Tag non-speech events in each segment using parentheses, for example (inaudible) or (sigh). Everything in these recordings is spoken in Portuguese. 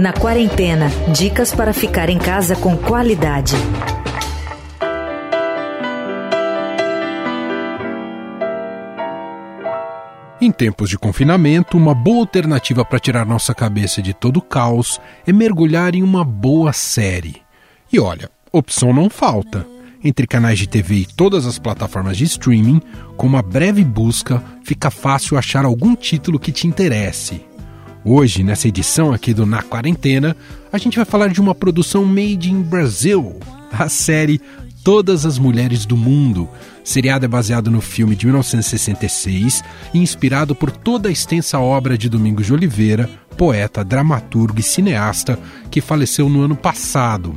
Na quarentena, dicas para ficar em casa com qualidade. Em tempos de confinamento, uma boa alternativa para tirar nossa cabeça de todo o caos é mergulhar em uma boa série. E olha, opção não falta. Entre canais de TV e todas as plataformas de streaming, com uma breve busca, fica fácil achar algum título que te interesse. Hoje, nessa edição aqui do Na Quarentena, a gente vai falar de uma produção made in Brazil, a série Todas as Mulheres do Mundo. Seriado é baseado no filme de 1966 e inspirado por toda a extensa obra de Domingos de Oliveira, poeta, dramaturgo e cineasta que faleceu no ano passado.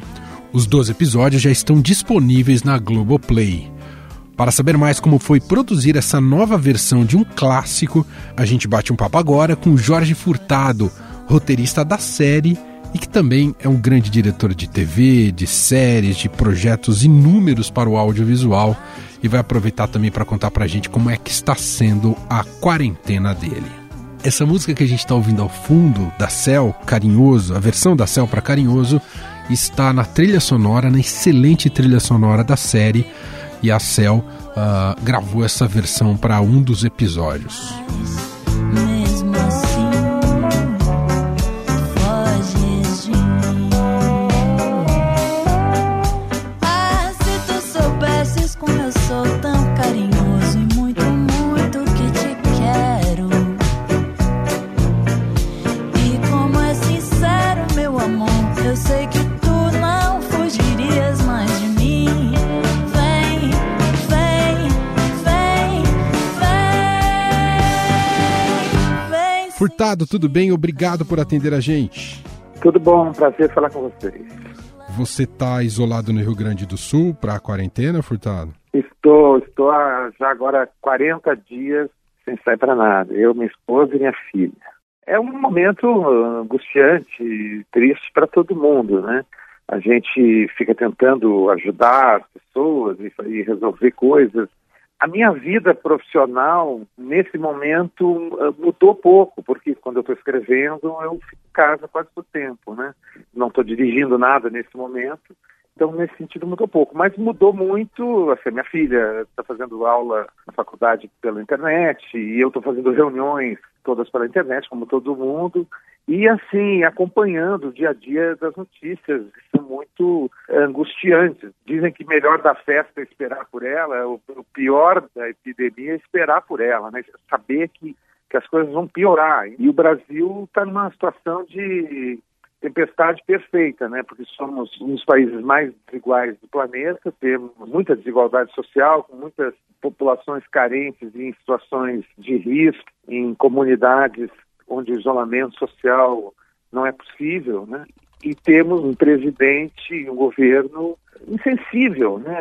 Os 12 episódios já estão disponíveis na Globoplay. Para saber mais como foi produzir essa nova versão de um clássico, a gente bate um papo agora com Jorge Furtado, roteirista da série e que também é um grande diretor de TV, de séries, de projetos inúmeros para o audiovisual e vai aproveitar também para contar para a gente como é que está sendo a quarentena dele. Essa música que a gente está ouvindo ao fundo, da Cell, Carinhoso, a versão da Cell para Carinhoso, está na trilha sonora, na excelente trilha sonora da série e a Cell uh, gravou essa versão para um dos episódios. Furtado, tudo bem? Obrigado por atender a gente. Tudo bom, prazer falar com vocês. Você está isolado no Rio Grande do Sul para a quarentena, Furtado? Estou, estou há já agora 40 dias sem sair para nada. Eu, minha esposa e minha filha. É um momento angustiante, triste para todo mundo, né? A gente fica tentando ajudar as pessoas e resolver coisas a minha vida profissional, nesse momento, eh, mudou pouco, porque quando eu estou escrevendo, eu fico em casa quase todo tempo, né? Não estou dirigindo nada nesse momento, então, nesse sentido, mudou pouco. Mas mudou muito, assim, minha filha está fazendo aula na faculdade pela internet, e eu estou fazendo reuniões todas pela internet, como todo mundo, e assim, acompanhando o dia a dia das notícias, que são muito angustiantes. Dizem que melhor da festa é esperar por ela, o, o pior da epidemia é esperar por ela, né? Saber que, que as coisas vão piorar. E o Brasil está numa situação de tempestade perfeita, né? Porque somos um dos países mais desiguais do planeta, temos muita desigualdade social, com muitas populações carentes em situações de risco, em comunidades onde o isolamento social não é possível, né? E temos um presidente e um governo insensível, né?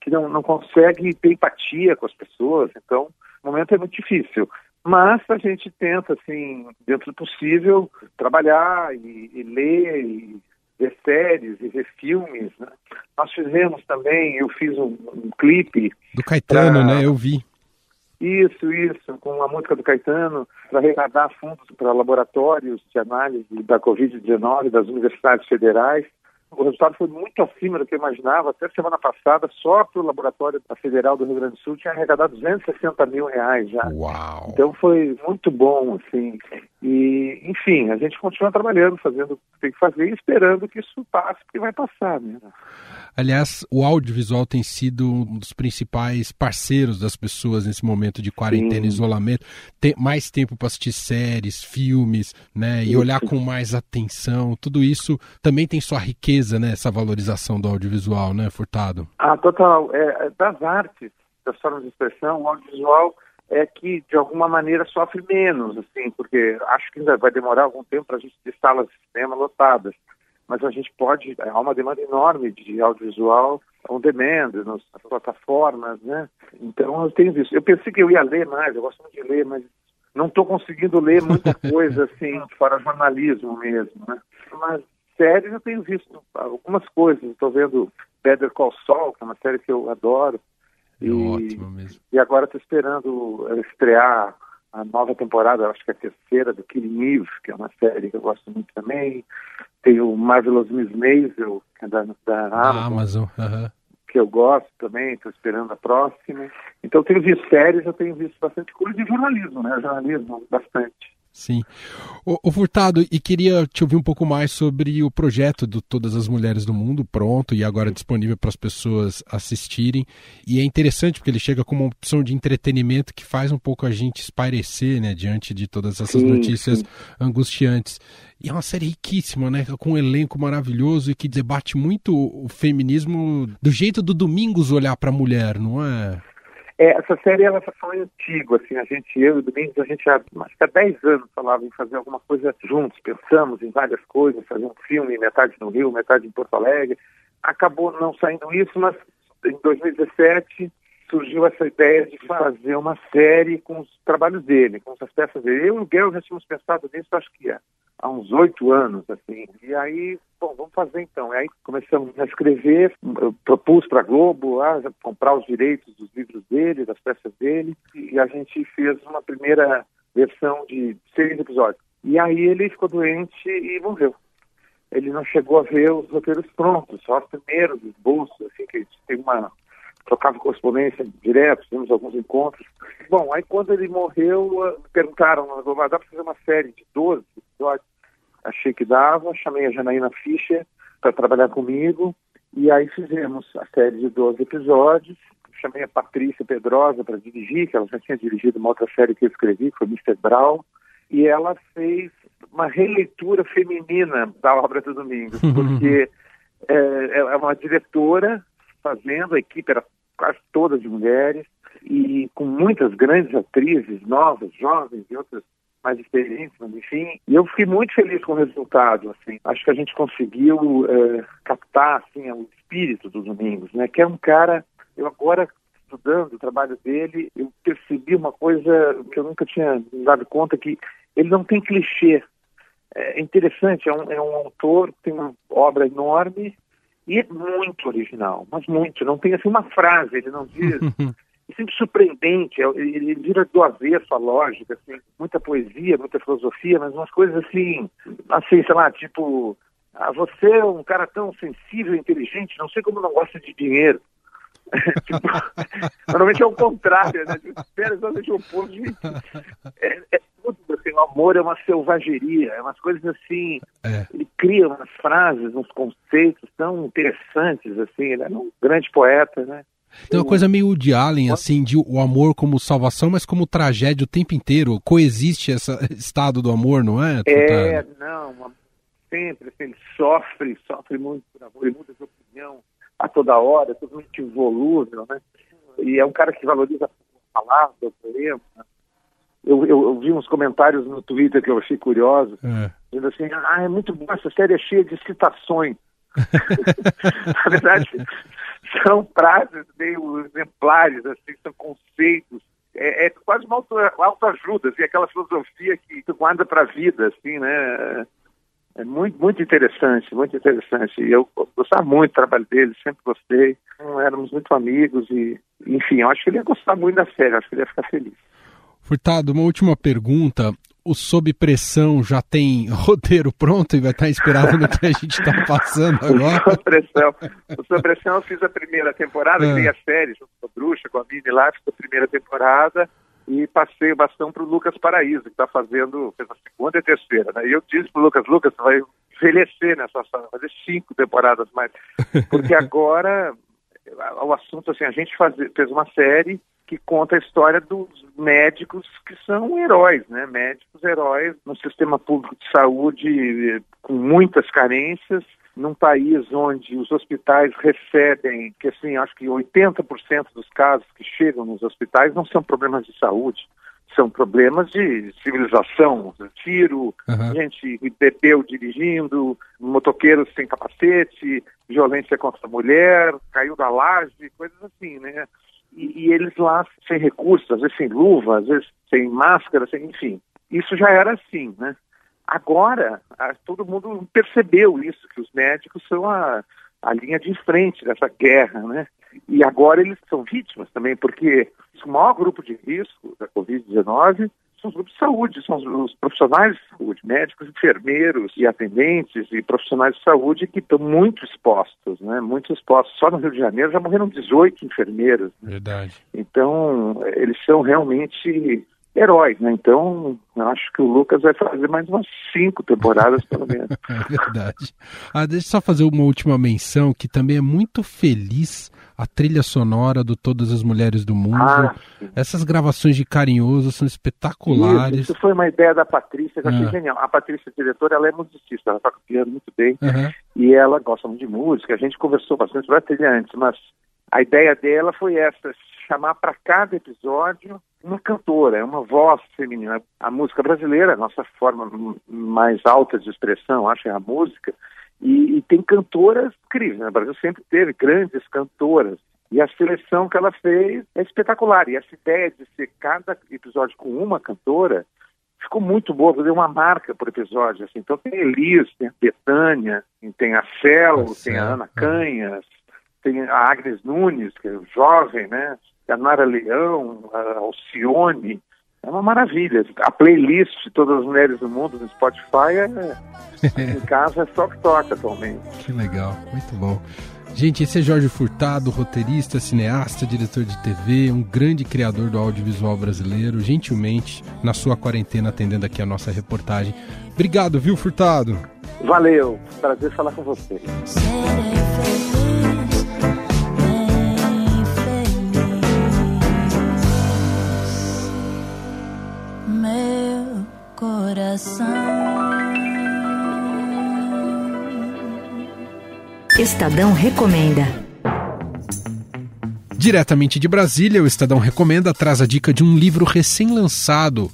Que não, não consegue ter empatia com as pessoas. Então, o momento é muito difícil. Mas a gente tenta, assim, dentro do possível, trabalhar e, e ler e ver séries e ver filmes. Né? Nós fizemos também, eu fiz um, um clipe. Do Caetano, pra... né? Eu vi. Isso, isso, com a música do Caetano, para arrecadar fundos para laboratórios de análise da Covid-19 das universidades federais. O resultado foi muito acima do que eu imaginava. Até semana passada, só para o Laboratório Federal do Rio Grande do Sul tinha arrecadado 260 mil reais já. Uau! Então foi muito bom, assim. E, enfim, a gente continua trabalhando, fazendo o que tem que fazer e esperando que isso passe, porque vai passar, né? Aliás, o audiovisual tem sido um dos principais parceiros das pessoas nesse momento de quarentena e isolamento. Tem mais tempo para assistir séries, filmes, né? E olhar com mais atenção. Tudo isso também tem sua riqueza, né? Essa valorização do audiovisual, né, Furtado? Ah, total. É, é das artes, das formas de expressão, o audiovisual é que de alguma maneira sofre menos, assim, porque acho que ainda vai demorar algum tempo para a gente ter salas de cinema lotadas mas a gente pode, há uma demanda enorme de audiovisual on demand, nas plataformas, né? Então eu tenho visto. Eu pensei que eu ia ler mais, eu gosto muito de ler, mas não estou conseguindo ler muita (laughs) coisa assim, fora jornalismo mesmo, né? Mas séries eu tenho visto algumas coisas. Estou vendo Better Call Saul, que é uma série que eu adoro. É e, ótimo mesmo. E agora estou esperando estrear a nova temporada, acho que é a terceira, do Killing Eve, que é uma série que eu gosto muito também. Tem o Marvelous Miss Maisel, que é da, da Amazon. Amazon. Uhum. Que eu gosto também, estou esperando a próxima. Então, eu tenho visto séries, eu tenho visto bastante coisa de jornalismo, né? Jornalismo, bastante. Sim. O, o, Furtado, e queria te ouvir um pouco mais sobre o projeto do Todas as Mulheres do Mundo, pronto e agora disponível para as pessoas assistirem. E é interessante porque ele chega como uma opção de entretenimento que faz um pouco a gente espairecer, né, diante de todas essas sim, notícias sim. angustiantes. E é uma série riquíssima, né, com um elenco maravilhoso e que debate muito o feminismo do jeito do Domingos olhar para a mulher, não é? É, essa série ela foi antiga, assim, a gente, eu e o Domingos, a gente há, acho que há 10 anos falava em fazer alguma coisa juntos, pensamos em várias coisas, fazer um filme, metade no Rio, metade em Porto Alegre. Acabou não saindo isso, mas em 2017 surgiu essa ideia de fazer uma série com os trabalhos dele, com as peças dele. Eu e o Guel já tínhamos pensado nisso, acho que há, há uns oito anos, assim. E aí, bom, vamos fazer então. E aí começamos a escrever, eu propus para a Globo ah, comprar os direitos dos livros dele, das peças dele, e a gente fez uma primeira versão de seis episódios. E aí ele ficou doente e morreu ele não chegou a ver os roteiros prontos, só os primeiros esboços, assim, que tem uma trocava correspondência direto, tivemos alguns encontros. Bom, aí quando ele morreu, me perguntaram, ah, dá para fazer uma série de 12 episódios? Achei que dava, chamei a Janaína Fischer para trabalhar comigo, e aí fizemos a série de 12 episódios. Chamei a Patrícia Pedrosa para dirigir, que ela já tinha dirigido uma outra série que eu escrevi, que foi Mr. Brown, e ela fez uma releitura feminina da obra do Domingos, (laughs) porque é, é uma diretora fazendo, a equipe era quase todas mulheres, e com muitas grandes atrizes novas, jovens e outras mais experientes, mas enfim. E eu fiquei muito feliz com o resultado, assim. Acho que a gente conseguiu é, captar, assim, o espírito dos Domingos, né? Que é um cara, eu agora estudando o trabalho dele, eu percebi uma coisa que eu nunca tinha dado conta, que ele não tem clichê. É interessante, é um, é um autor que tem uma obra enorme, e é muito original, mas muito. Não tem assim uma frase, ele não diz. (laughs) é sempre surpreendente, é, ele, vira do avesso a lógica, assim, muita poesia, muita filosofia, mas umas coisas assim, assim, sei lá, tipo, ah, você é um cara tão sensível e inteligente, não sei como não gosta de dinheiro. (laughs) tipo, (laughs) normalmente é o contrário, né? Tipo, espera exatamente o oposto. É, é, tudo assim, o amor é uma selvageria, é umas coisas assim. É. Ele cria umas frases, uns conceitos tão interessantes, assim. Ele é um grande poeta, né? Tem uma coisa meio de Allen, assim, de o amor como salvação, mas como tragédia o tempo inteiro. Coexiste esse (laughs) estado do amor, não é? É, não, sempre, ele sofre, sofre muito por amor, ele muda de opinião a toda hora, é totalmente involúvel, né? E é um cara que valoriza a palavra, o poema, eu, eu, eu, vi uns comentários no Twitter que eu achei curiosos, é. dizendo assim, ah, é muito bom, essa série é cheia de citações. (laughs) Na verdade, são frases meio exemplares, assim, são conceitos. É, é quase uma auto, autoajuda, assim, aquela filosofia que tu guarda para a vida, assim, né? É muito, muito interessante, muito interessante. Eu gostava muito do trabalho dele, sempre gostei. Éramos muito amigos e, enfim, eu acho que ele ia gostar muito da série, acho que ele ia ficar feliz. Furtado, uma última pergunta. O Sob Pressão já tem roteiro pronto e vai estar inspirado no que a gente está passando agora? (laughs) O Sob Pressão. O Sob Pressão eu fiz a primeira temporada, é. tem a série junto com a Bruxa, com a Mini lá, fiz a primeira temporada e passei o bastão para o Lucas Paraíso, que está fazendo, fez a segunda e a terceira. Né? E eu disse para o Lucas, Lucas, você vai envelhecer nessa sala, fazer cinco temporadas mais. (laughs) Porque agora o assunto, assim, a gente faz, fez uma série que conta a história dos médicos que são heróis, né? Médicos heróis no sistema público de saúde eh, com muitas carências, num país onde os hospitais recebem, que assim, acho que 80% dos casos que chegam nos hospitais não são problemas de saúde, são problemas de civilização, tiro, uhum. gente bebeu dirigindo, motoqueiros sem capacete, violência contra a mulher, caiu da laje, coisas assim, né? E, e, eles lá sem recursos, às vezes sem luva, às vezes sem máscara, sem, enfim. Isso já era assim, né? Agora, a, todo mundo percebeu isso, que os médicos são a, a linha de frente dessa guerra, né? E agora eles são vítimas também, porque o maior grupo de risco da Covid-19 são os grupos de saúde, são os, profissionais de saúde, médicos, enfermeiros e atendentes e profissionais de saúde que estão muito expostos, né? Muito expostos. Só no Rio de Janeiro já morreram 18 enfermeiros. Né? Verdade. Então, eles são realmente heróis, né? Então, eu acho que o Lucas vai fazer mais umas cinco temporadas, pelo menos. (laughs) é verdade. Ah, deixa eu só fazer uma última menção, que também é muito feliz a trilha sonora do Todas as Mulheres do Mundo. Ah, Essas gravações de Carinhoso são espetaculares. Isso, isso foi uma ideia da Patrícia, que eu achei ah. genial. A Patrícia, diretora, ela é musicista, ela toca piano muito bem, uhum. e ela gosta muito de música. A gente conversou bastante sobre a trilha antes, mas a ideia dela foi essa, chamar para cada episódio uma cantora, é uma voz feminina. A música brasileira, a nossa forma mais alta de expressão, acho, é a música. E, e tem cantoras incríveis. Né? O Brasil sempre teve grandes cantoras. E a seleção que ela fez é espetacular. E essa ideia de ser cada episódio com uma cantora ficou muito boa, fazer uma marca por episódio. Assim. Então tem Elis, tem a Betânia, tem a Celo, tem a Ana Canhas, tem a Agnes Nunes, que é jovem, né? a Nara Leão, a Alcione. É uma maravilha. A playlist de todas as mulheres do mundo no Spotify é, (laughs) em casa é só que toca atualmente. Que legal, muito bom. Gente, esse é Jorge Furtado, roteirista, cineasta, diretor de TV, um grande criador do audiovisual brasileiro, gentilmente na sua quarentena atendendo aqui a nossa reportagem. Obrigado, viu, Furtado? Valeu, prazer falar com você. Coração. Estadão Recomenda. Diretamente de Brasília, o Estadão Recomenda traz a dica de um livro recém-lançado.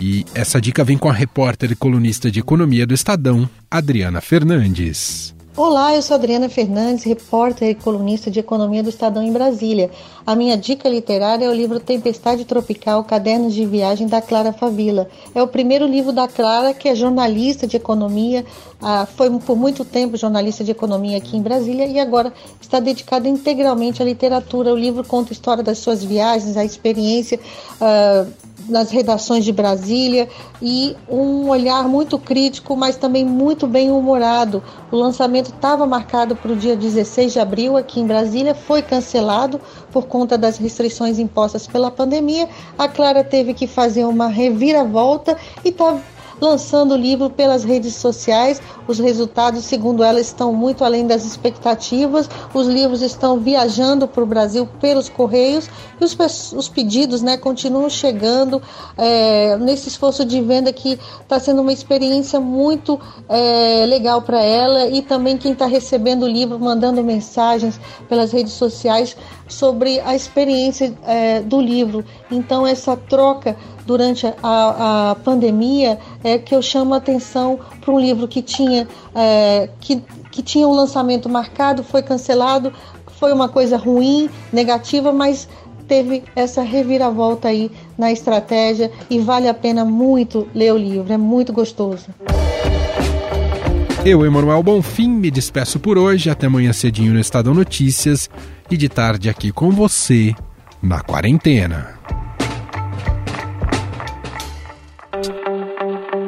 E essa dica vem com a repórter e colunista de economia do Estadão, Adriana Fernandes. Olá, eu sou Adriana Fernandes, repórter e colunista de economia do Estadão em Brasília. A minha dica literária é o livro Tempestade Tropical, Cadernos de Viagem da Clara Favila. É o primeiro livro da Clara, que é jornalista de economia, ah, foi por muito tempo jornalista de economia aqui em Brasília e agora está dedicada integralmente à literatura. O livro conta a história das suas viagens, a experiência ah, nas redações de Brasília e um olhar muito crítico, mas também muito bem humorado. O lançamento estava marcado para o dia 16 de abril aqui em Brasília, foi cancelado por conta das restrições impostas pela pandemia. A Clara teve que fazer uma reviravolta e está lançando o livro pelas redes sociais. Os resultados, segundo ela, estão muito além das expectativas. Os livros estão viajando para o Brasil pelos correios e os, os pedidos né, continuam chegando é, nesse esforço de venda que está sendo uma experiência muito é, legal para ela e também quem está recebendo o livro, mandando mensagens pelas redes sociais sobre a experiência é, do livro. Então, essa troca durante a, a pandemia é que eu chamo a atenção para um livro que tinha, é, que, que tinha um lançamento marcado, foi cancelado, foi uma coisa ruim, negativa, mas teve essa reviravolta aí na estratégia e vale a pena muito ler o livro, é muito gostoso. Eu, Emanuel Bonfim, me despeço por hoje. Até amanhã cedinho no Estadão Notícias e de tarde aqui com você na quarentena.